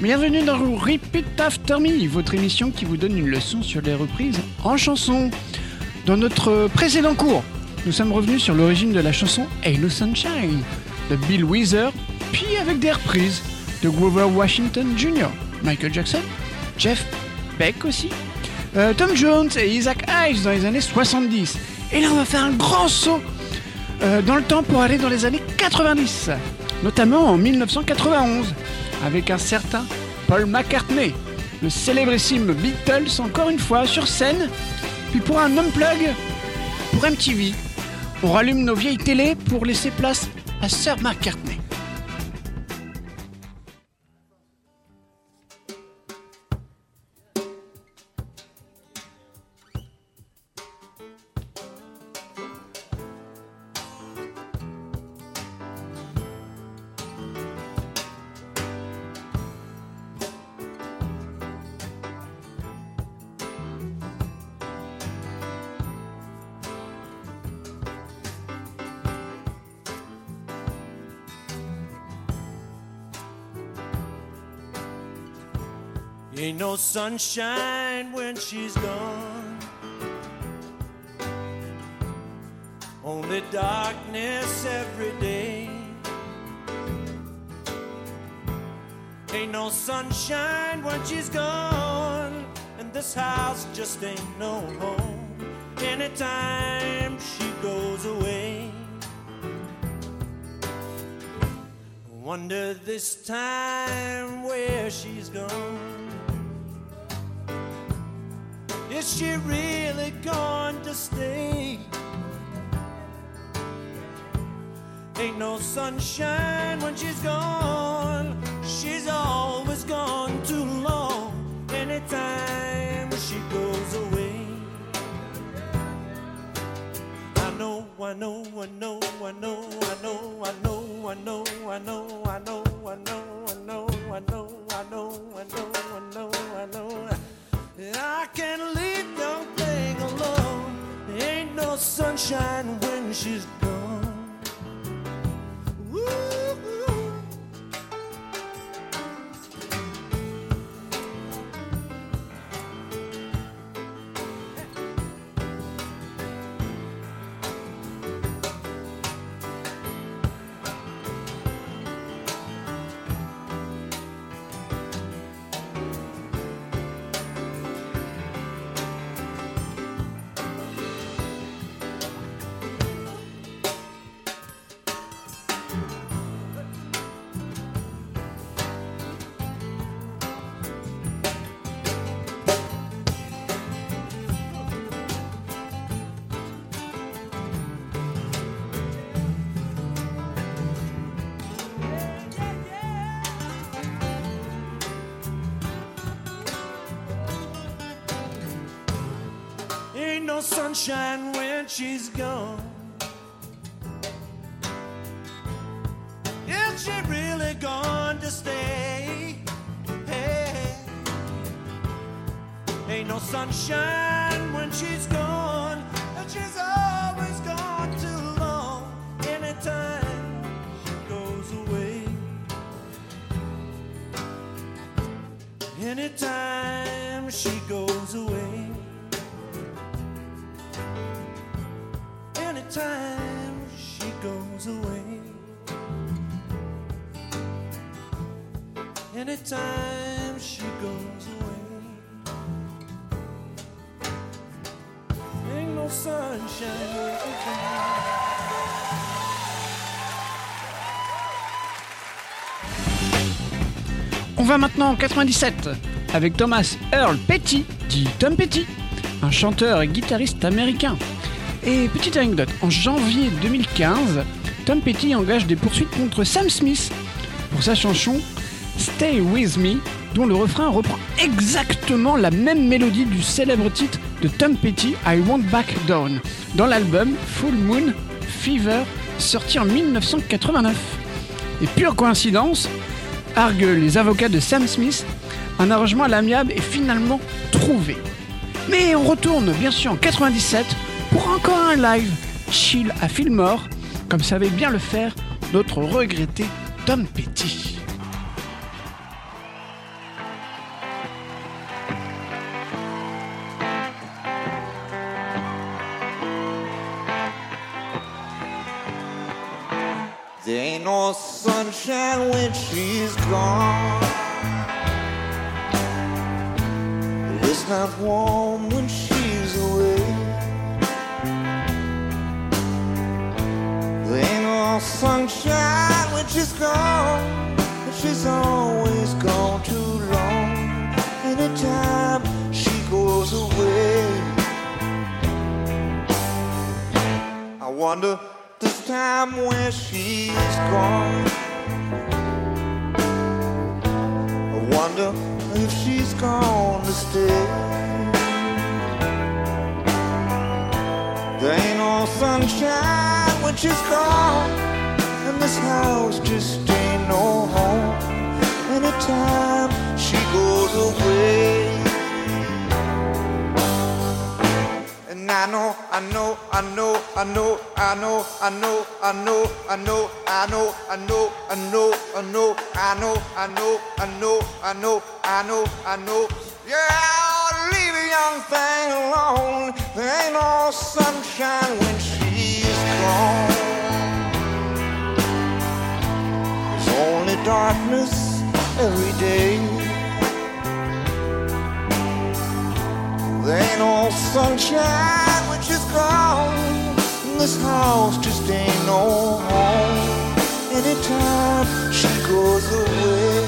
Bienvenue dans Repeat After Me, votre émission qui vous donne une leçon sur les reprises en chanson. Dans notre précédent cours, nous sommes revenus sur l'origine de la chanson No Sunshine de Bill Weezer, puis avec des reprises de Grover Washington Jr., Michael Jackson, Jeff Beck aussi, euh, Tom Jones et Isaac Hayes dans les années 70. Et là, on va faire un grand saut euh, dans le temps pour aller dans les années 90, notamment en 1991, avec un certain Paul McCartney, le célébrissime Beatles, encore une fois sur scène, puis pour un unplug pour MTV. On rallume nos vieilles télés pour laisser place à Sir McCartney. Ain't no sunshine when she's gone. Only darkness every day. Ain't no sunshine when she's gone. And this house just ain't no home. Anytime she goes away. Wonder this time where she's gone. Is she really going to stay? Ain't no sunshine when she's gone. She's always gone too long. Anytime she goes away. I know, I know, I know, I know, I know, I know, I know, I know, I know, I know, I know, I know, I know, I know, I know, I know. I can't leave no thing alone. Ain't no sunshine when she's gone. Woo. No sunshine when she's gone. Is she really gone to stay? Hey. Ain't no sunshine when she's gone, Sunshine. On va maintenant en 97 avec Thomas Earl Petty, dit Tom Petty, un chanteur et guitariste américain. Et petite anecdote, en janvier 2015, Tom Petty engage des poursuites contre Sam Smith pour sa chanson Stay With Me, dont le refrain reprend exactement la même mélodie du célèbre titre de Tom Petty, I Won't Back Down, dans l'album Full Moon Fever, sorti en 1989. Et pure coïncidence, arguent les avocats de Sam Smith, un arrangement à l'amiable est finalement trouvé. Mais on retourne bien sûr en 97 pour encore un live chill à Fillmore, comme savait bien le faire notre regretté Tom Petty. No sunshine when she's gone. It's not warm when she's away. There ain't no sunshine when she's gone. She's always gone too long. Anytime she goes away. I wonder time where she's gone. I wonder if she's gonna stay. There ain't no sunshine when she's gone, and this house just ain't no home. Anytime she goes away. I know, I know, I know, I know, I know, I know, I know, I know, I know, I know, I know, I know, I know, I know, I know, I know, I know, I know. Yeah, leave a young thing alone. There ain't no sunshine when she's gone. There's only darkness every day. There ain't no sunshine when she's gone. This house just ain't no home. Anytime she goes away.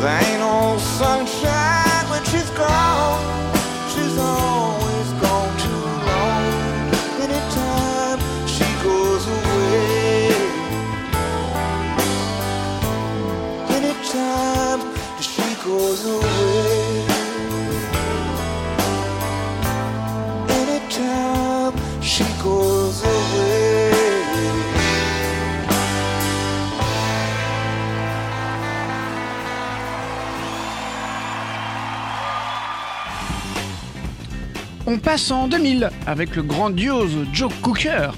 There ain't no sunshine when she's gone. On passe en 2000 avec le grandiose Joe Cooker,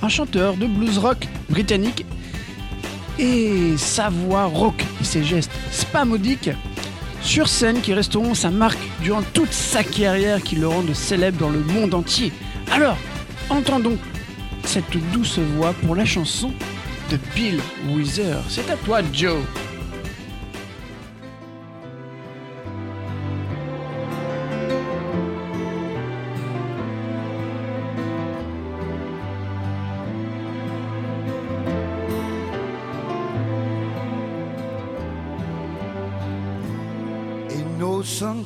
un chanteur de blues rock britannique et sa voix rock et ses gestes spamodiques sur scène qui resteront sa marque durant toute sa carrière qui le rendent célèbre dans le monde entier. Alors, entendons cette douce voix pour la chanson de Bill Wither. C'est à toi Joe.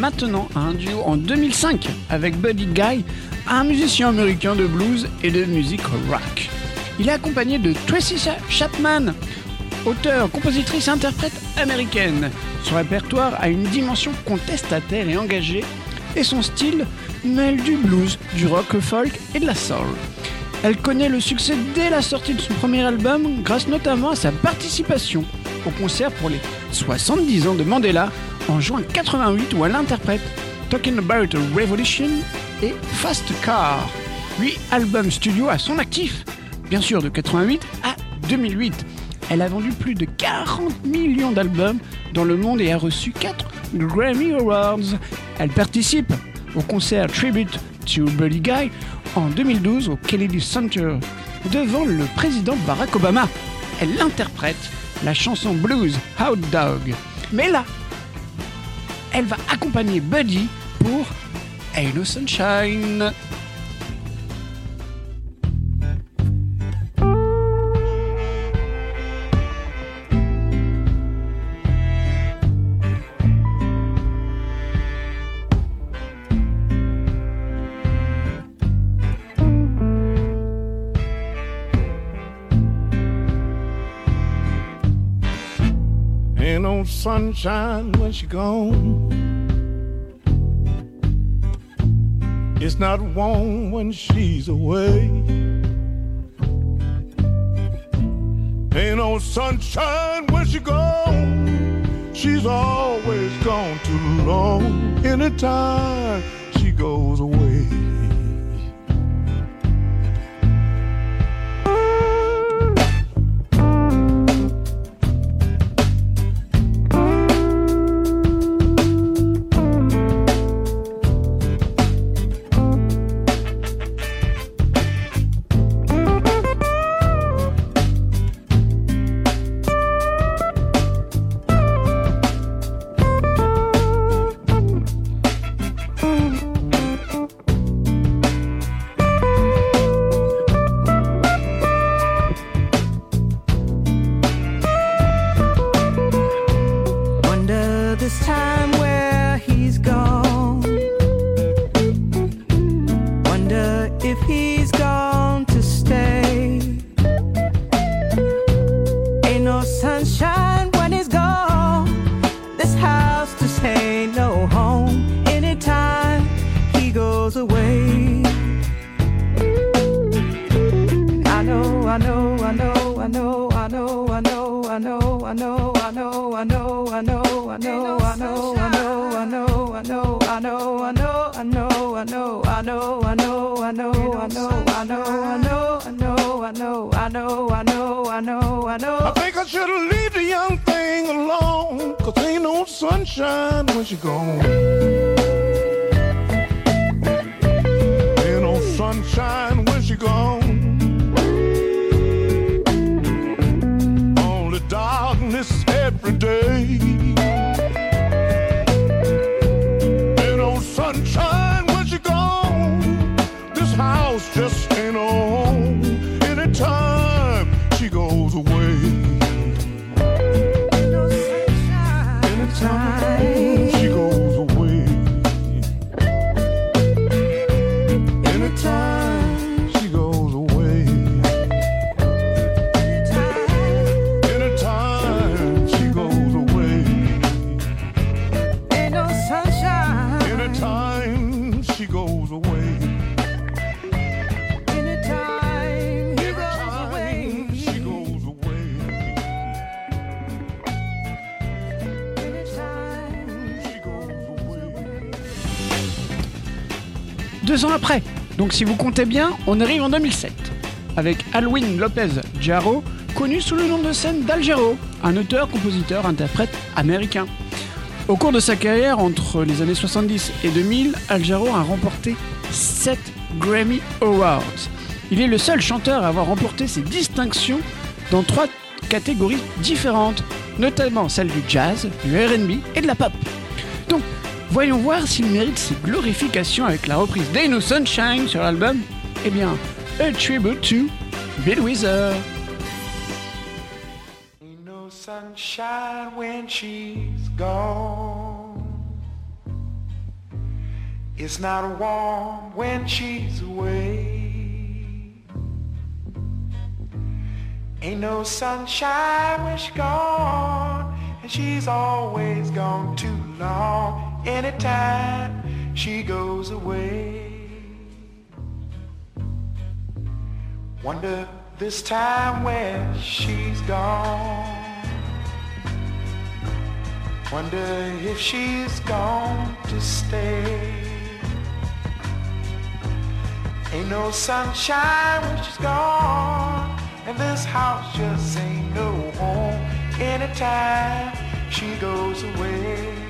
Maintenant à un duo en 2005 avec Buddy Guy, un musicien américain de blues et de musique rock. Il est accompagné de Tracy Cha- Chapman, auteure, compositrice, interprète américaine. Son répertoire a une dimension contestataire et engagée, et son style mêle du blues, du rock folk et de la soul. Elle connaît le succès dès la sortie de son premier album, grâce notamment à sa participation au concert pour les 70 ans de Mandela en juin 88 où elle interprète Talking About a Revolution et Fast Car, 8 albums studio à son actif, bien sûr de 88 à 2008. Elle a vendu plus de 40 millions d'albums dans le monde et a reçu 4 Grammy Awards. Elle participe au concert Tribute to Buddy Guy en 2012 au Kennedy Center devant le président Barack Obama. Elle interprète la chanson blues Hot Dog. Mais là, elle va accompagner Buddy pour No Sunshine. Sunshine when she gone. It's not warm when she's away. Ain't no sunshine when she gone. She's always gone too long. Anytime she goes away. Deux ans après, donc si vous comptez bien, on arrive en 2007, avec Alwin Lopez Jarro, connu sous le nom de scène d'Algero, un auteur, compositeur, interprète américain. Au cours de sa carrière, entre les années 70 et 2000, Algero a remporté 7 Grammy Awards. Il est le seul chanteur à avoir remporté ces distinctions dans trois catégories différentes, notamment celles du jazz, du RB et de la pop. Donc, voyons voir s'il mérite ses glorifications avec la reprise d'Ain No Sunshine sur l'album. Eh bien, A Tribute to Bill Wither. Ain't no sunshine when she's gone. It's not warm when she's away. Ain't no sunshine when she's gone. And she's always gone too long. Anytime she goes away. Wonder this time where she's gone. Wonder if she's gone to stay. Ain't no sunshine when she's gone. And this house just ain't no home. Anytime she goes away.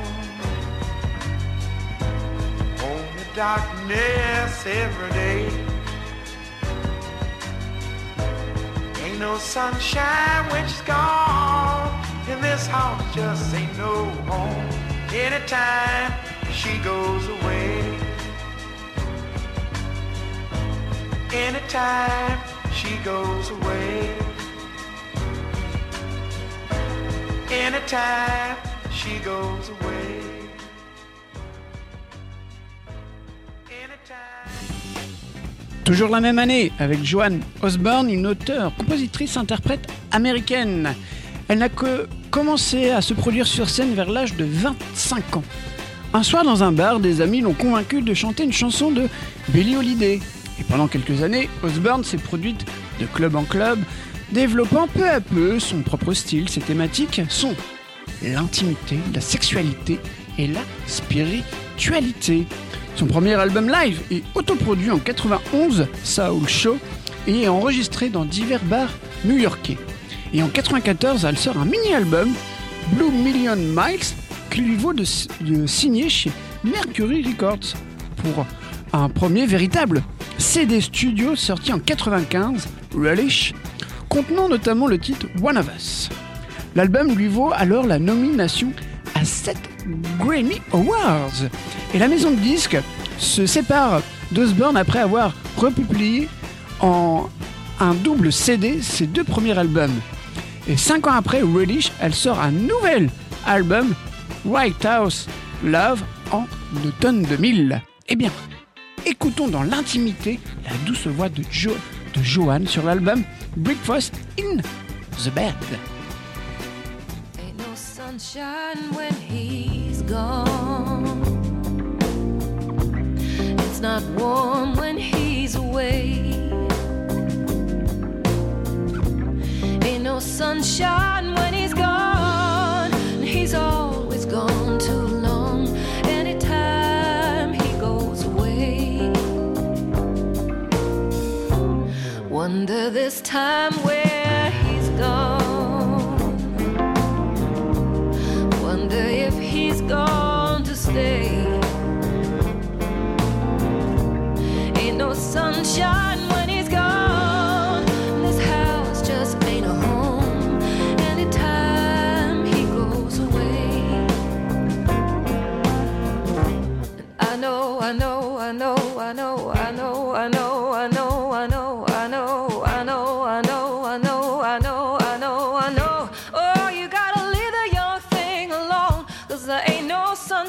darkness every day. Ain't no sunshine when she's gone. And this house just ain't no home. Anytime she goes away. Anytime she goes away. Anytime she goes away. Toujours la même année, avec Joanne Osborne, une auteure, compositrice, interprète américaine. Elle n'a que commencé à se produire sur scène vers l'âge de 25 ans. Un soir dans un bar, des amis l'ont convaincue de chanter une chanson de Billie Holiday. Et pendant quelques années, Osborne s'est produite de club en club, développant peu à peu son propre style. Ses thématiques sont l'intimité, la sexualité et la spiritualité. Son premier album live est autoproduit en 91, Soul Show, et est enregistré dans divers bars new-yorkais. Et en 94, elle sort un mini-album, Blue Million Miles, qui lui vaut de, de signer chez Mercury Records pour un premier véritable CD studio sorti en 95, Relish, contenant notamment le titre One of Us. L'album lui vaut alors la nomination à 7 Grammy Awards. Et la maison de disques se sépare d'Osborne après avoir republié en un double CD ses deux premiers albums. Et cinq ans après Reddish, elle sort un nouvel album, White House Love, en automne 2000. Eh bien, écoutons dans l'intimité la douce voix de, jo sur l'album Breakfast in the Bed. It's not warm when he's away. Ain't no sunshine when he's gone. He's always gone too long. Anytime he goes away. Wonder this time where gone to stay. Ain't no sunshine when he's gone. This house just ain't a home. Anytime he goes away. I know, I know, I know, I know, I know,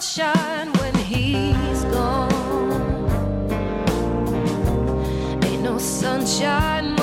sunshine when he's gone. Ain't no sunshine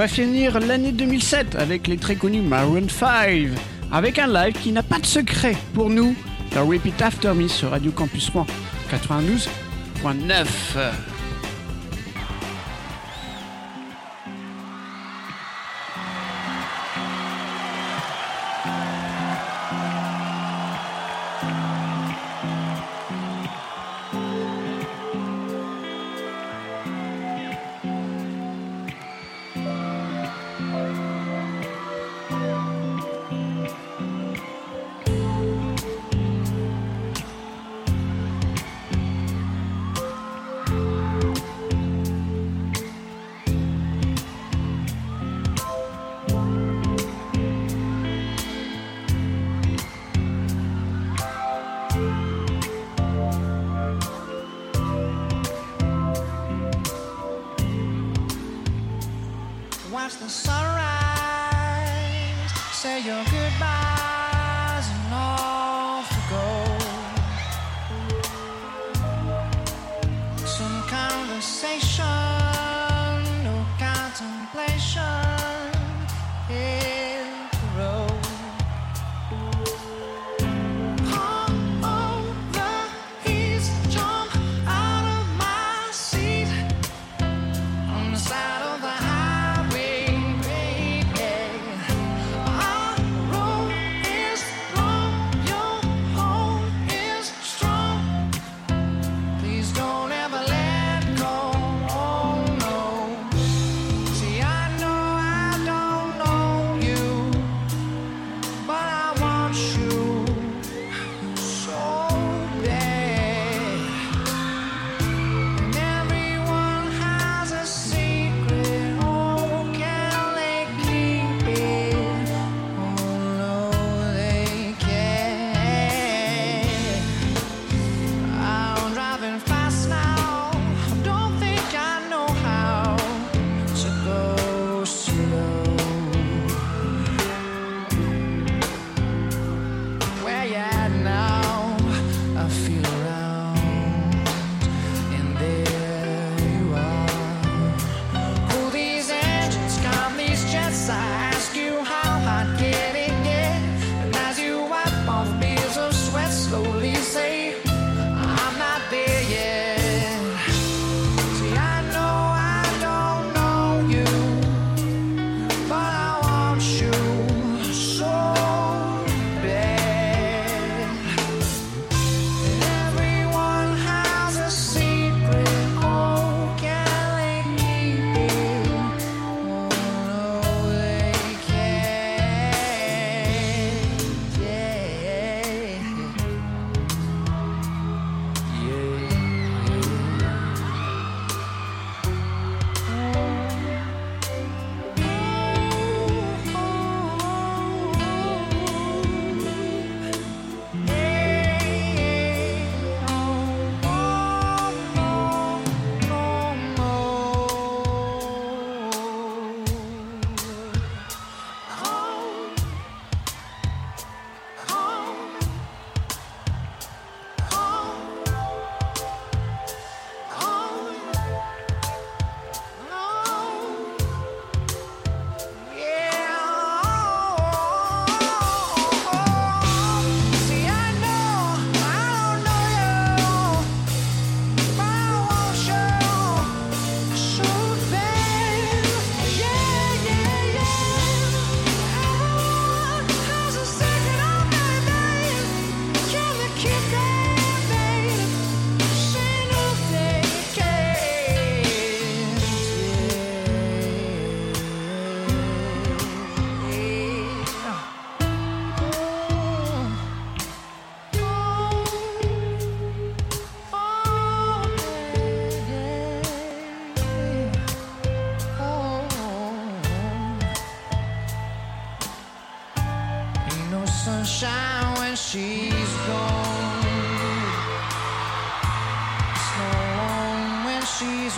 va finir l'année 2007 avec les très connus Maroon 5, avec un live qui n'a pas de secret pour nous, dans Repeat After Me sur Radio Campus Rouen 92.9.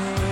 always.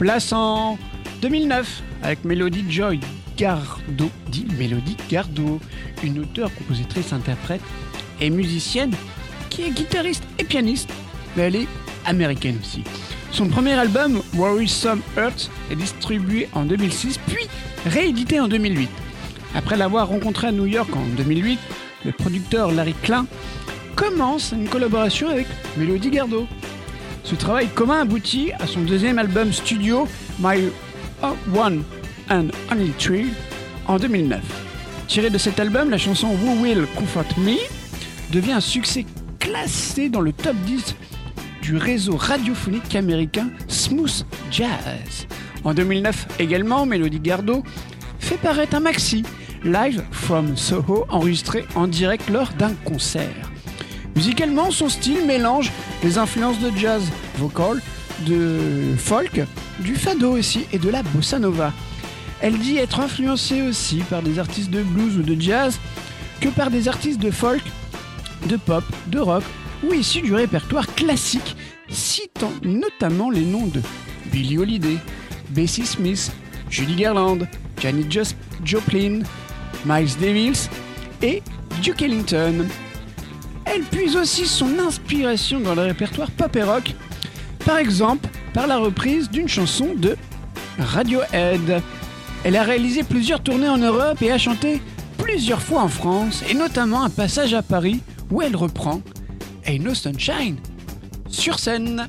Place en 2009 avec Mélodie Joy Gardot, dit Gardot, une auteure, compositrice, interprète et musicienne qui est guitariste et pianiste, mais elle est américaine aussi. Son premier album, Worrisome Earth, est distribué en 2006, puis réédité en 2008. Après l'avoir rencontré à New York en 2008, le producteur Larry Klein commence une collaboration avec Mélodie Gardot. Ce travail commun aboutit à son deuxième album studio, My One and Only Tree, en 2009. Tiré de cet album, la chanson Who Will Comfort Me devient un succès classé dans le top 10 du réseau radiophonique américain Smooth Jazz. En 2009 également, Mélodie Gardot fait paraître un maxi, Live from Soho, enregistré en direct lors d'un concert. Musicalement, son style mélange les influences de jazz vocal, de folk, du fado aussi et de la bossa nova. Elle dit être influencée aussi par des artistes de blues ou de jazz que par des artistes de folk, de pop, de rock ou issus du répertoire classique, citant notamment les noms de Billie Holiday, Bessie Smith, Judy Garland, Janis Joplin, Miles Davis et Duke Ellington. Elle puise aussi son inspiration dans le répertoire pop et rock, par exemple par la reprise d'une chanson de Radiohead. Elle a réalisé plusieurs tournées en Europe et a chanté plusieurs fois en France, et notamment un passage à Paris où elle reprend Ain't No Sunshine sur scène.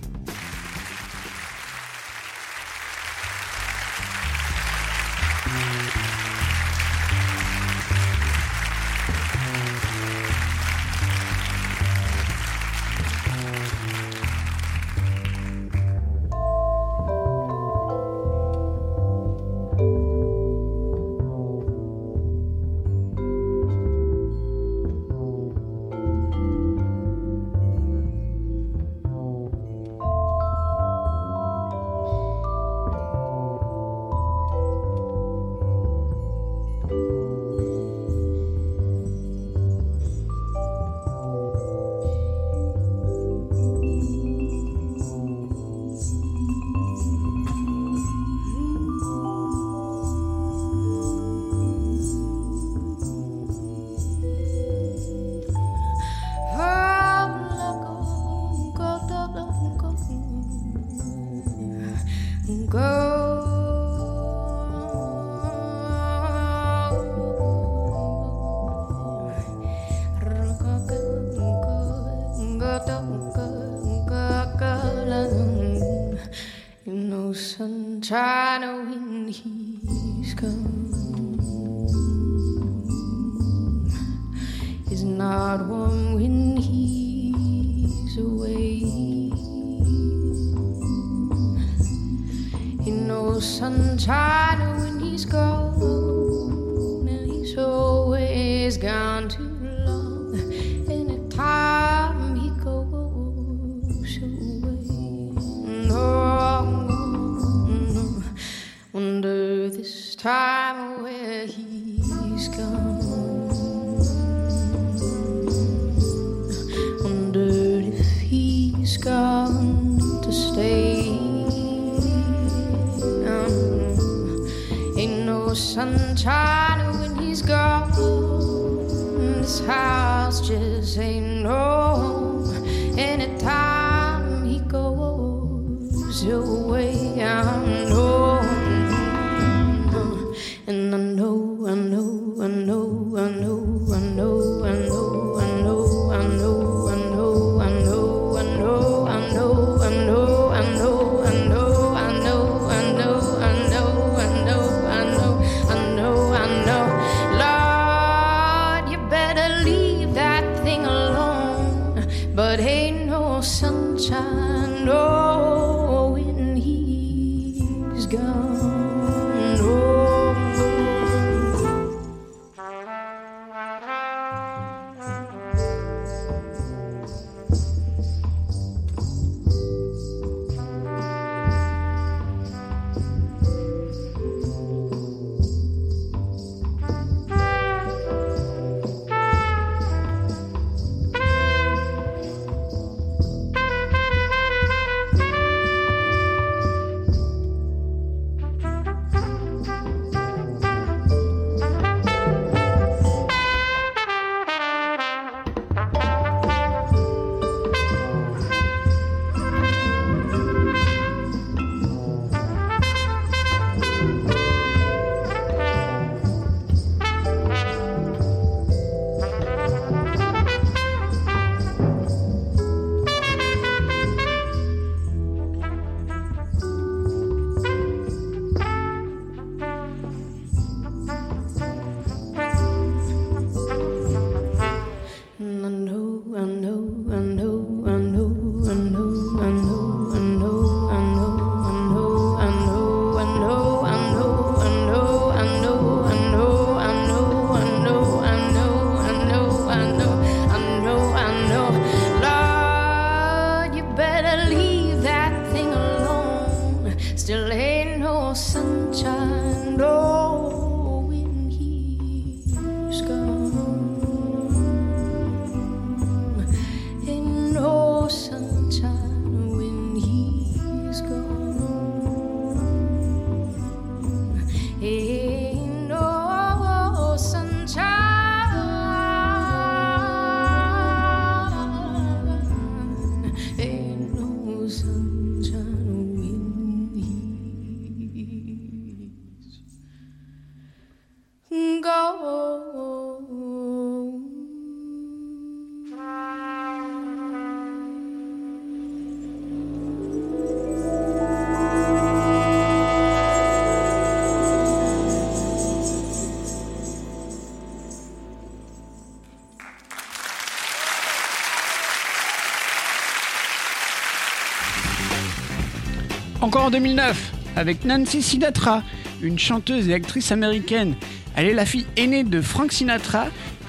Encore en 2009, avec Nancy Sinatra, une chanteuse et actrice américaine. Elle est la fille aînée de Frank Sinatra,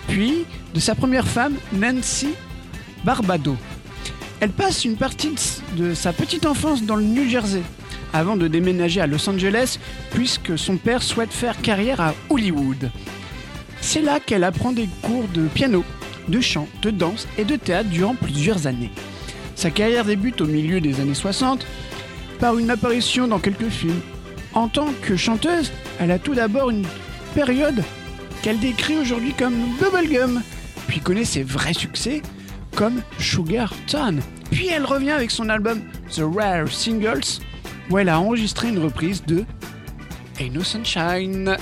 puis de sa première femme, Nancy Barbado. Elle passe une partie de sa petite enfance dans le New Jersey, avant de déménager à Los Angeles, puisque son père souhaite faire carrière à Hollywood. C'est là qu'elle apprend des cours de piano, de chant, de danse et de théâtre durant plusieurs années. Sa carrière débute au milieu des années 60 par une apparition dans quelques films. En tant que chanteuse, elle a tout d'abord une période qu'elle décrit aujourd'hui comme bubblegum, puis connaît ses vrais succès comme Sugar Town. Puis elle revient avec son album The Rare Singles, où elle a enregistré une reprise de Ain't No Sunshine.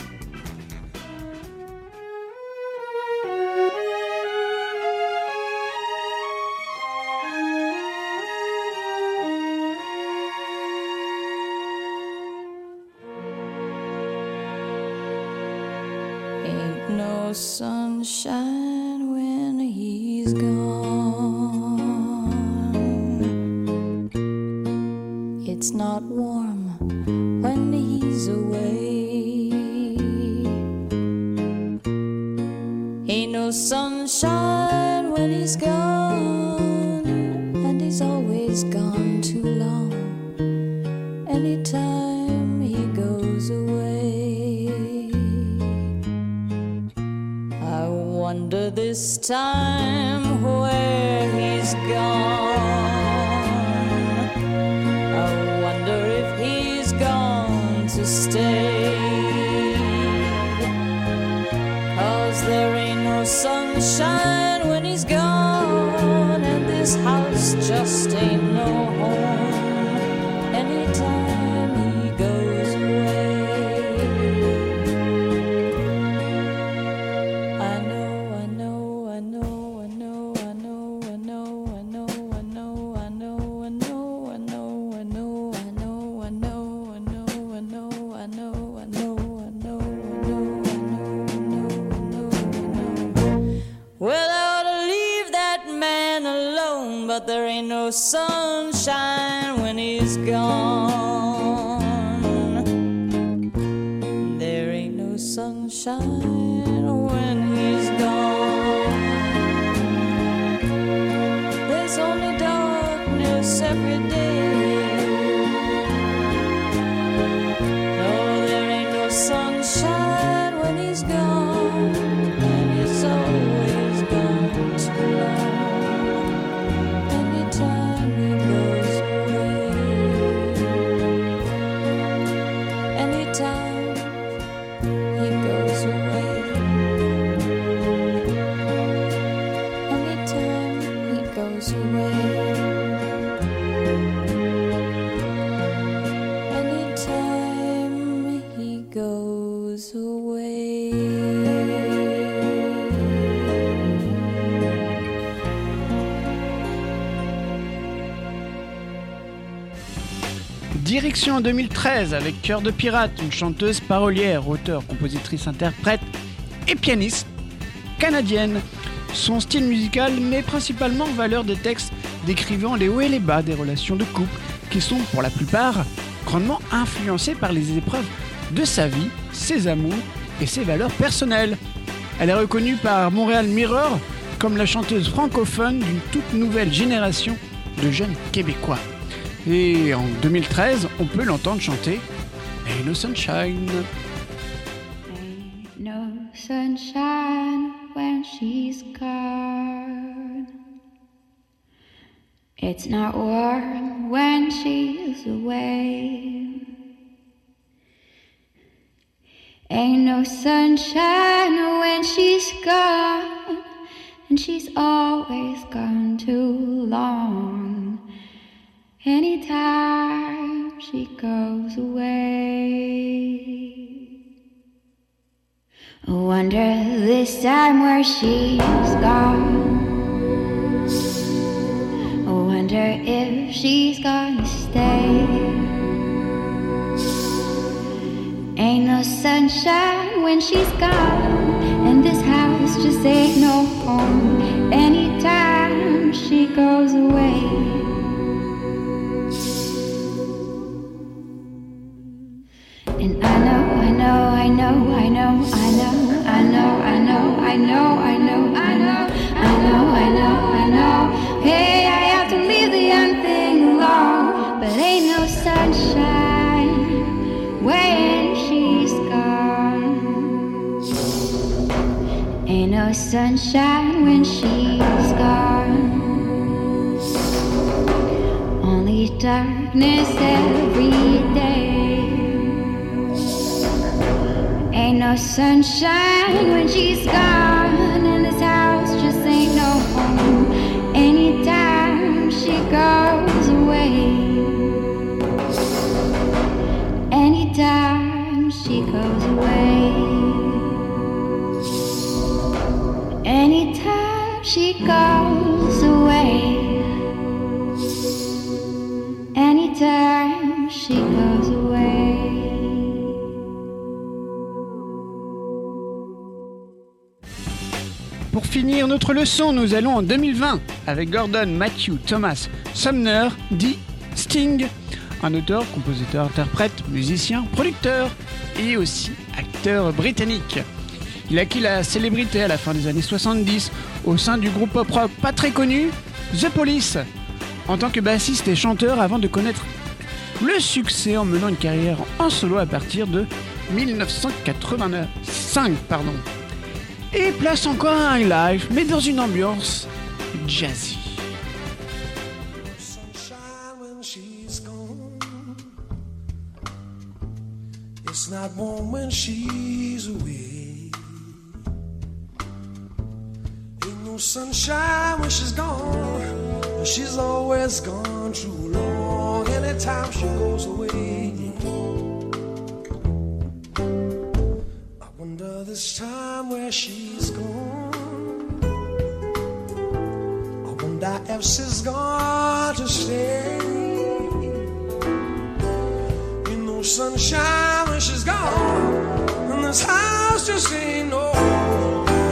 En 2013 avec Cœur de Pirate, une chanteuse parolière, auteure, compositrice, interprète et pianiste canadienne. Son style musical met principalement en valeur des textes décrivant les hauts et les bas des relations de couple qui sont pour la plupart grandement influencés par les épreuves de sa vie, ses amours et ses valeurs personnelles. Elle est reconnue par Montréal Mirror comme la chanteuse francophone d'une toute nouvelle génération de jeunes québécois. Et en 2013, on peut l'entendre chanter Ain't Sunshine. Ain't no sunshine when she's gone. It's not warm when she's away. Ain't no sunshine when she's gone, and she's always gone too long. Anytime she goes away. I wonder this time where she's gone. I wonder if she's gonna stay. Ain't no sunshine when she's gone, and this house just ain't no home. Anytime she goes away. know, I know, I know, I know, I know, I know, I know, I know, I know, I know, I know, I know. Hey, I have to leave the young thing alone, but ain't no sunshine when she's gone. Ain't no sunshine when she's gone. Only darkness every day. No sunshine when she's gone, and this house just ain't no home. Anytime she goes away, anytime she goes away, anytime she goes Pour finir notre leçon, nous allons en 2020 avec Gordon Matthew Thomas Sumner, dit Sting, un auteur, compositeur, interprète, musicien, producteur et aussi acteur britannique. Il acquit la célébrité à la fin des années 70 au sein du groupe pop rock pas très connu, The Police, en tant que bassiste et chanteur avant de connaître le succès en menant une carrière en solo à partir de 1985. Pardon. Et place encore un live, mais dans une ambiance jazzy. It's not warm when she's away. Ain't no sunshine when she's gone. She's always gone too long. Anytime she goes away. This time where she's gone. I wonder if she's gone to stay. You know, sunshine when she's gone, and this house just ain't no.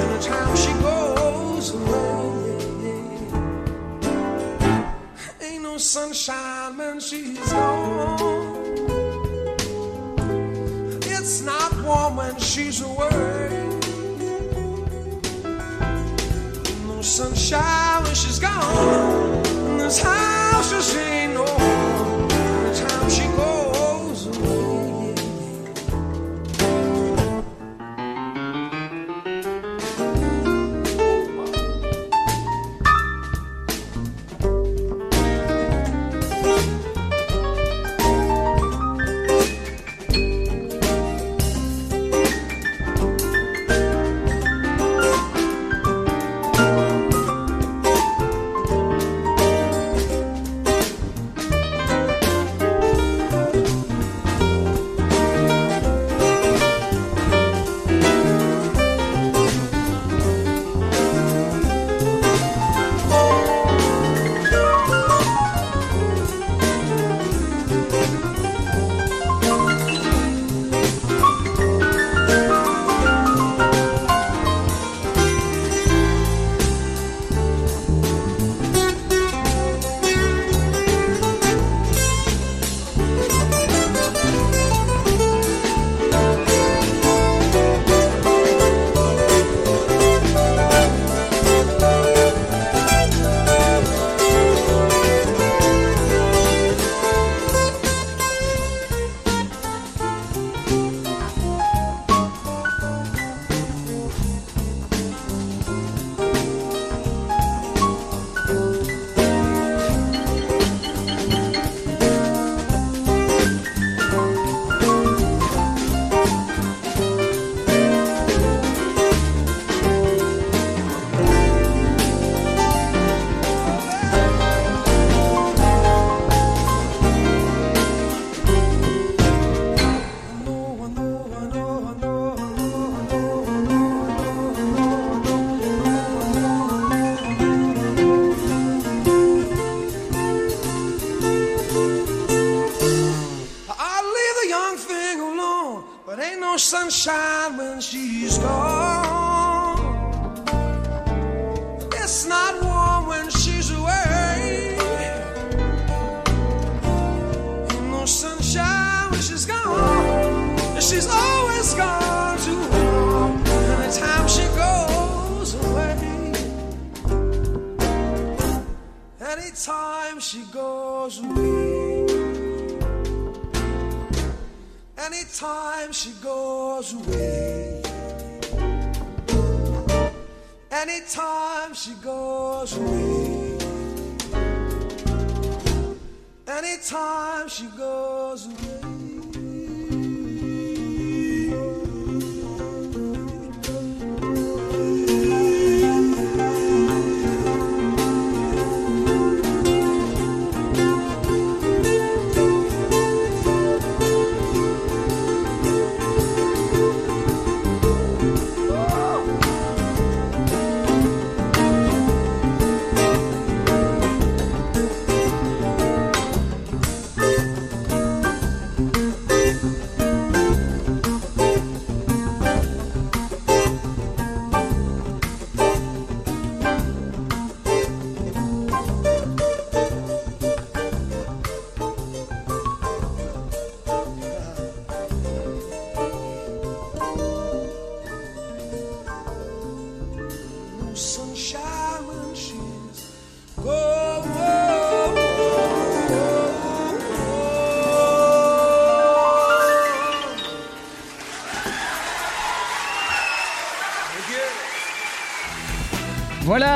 Anytime she goes away, ain't no sunshine she's away. No sunshine when she's gone. This house ain't Anytime she goes away.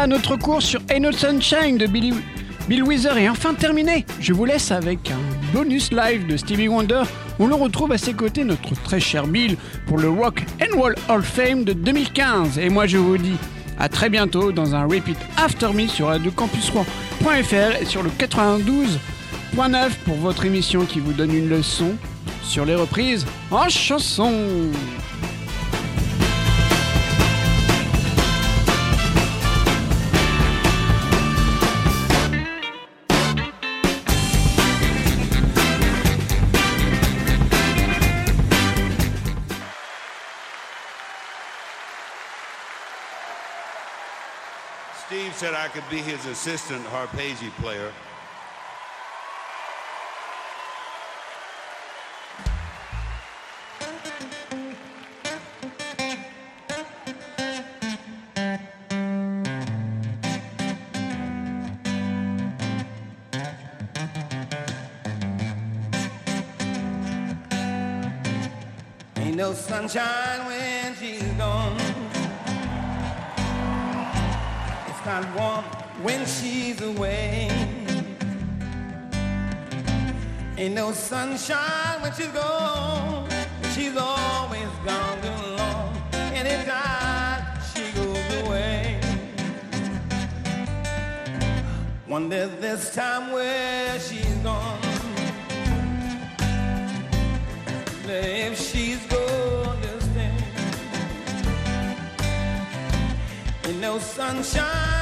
Notre cours sur Ain't Sunshine de Billy, Bill Wither est enfin terminé. Je vous laisse avec un bonus live de Stevie Wonder où l'on retrouve à ses côtés notre très cher Bill pour le Rock and Roll Hall of Fame de 2015. Et moi je vous dis à très bientôt dans un repeat After Me sur radiocampus3.fr et sur le 92.9 pour votre émission qui vous donne une leçon sur les reprises en chanson. Said I could be his assistant harpeggi player. Ain't no sunshine When she's away. Ain't no sunshine when she's gone. She's always gone too long. Anytime she goes away. Wonder this time where she's gone. If she's gonna stay. Ain't no sunshine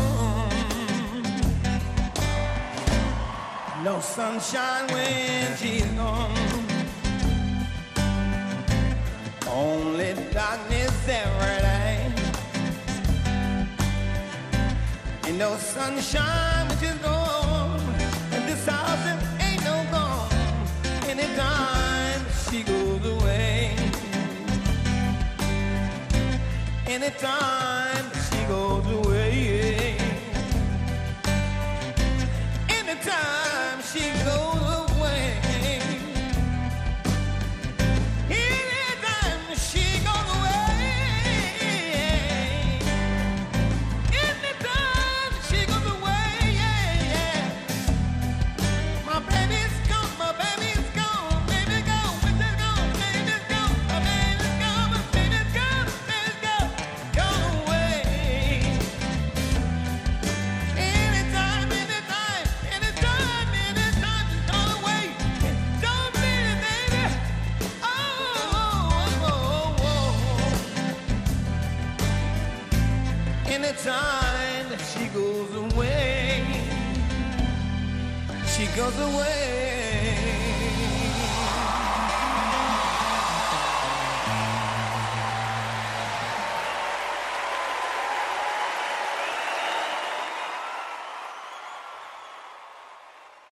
No sunshine when she's gone. Only darkness every day. Ain't no sunshine when she's gone. And this house ain't no gone. Anytime she goes away. Anytime she goes away. Anytime she goes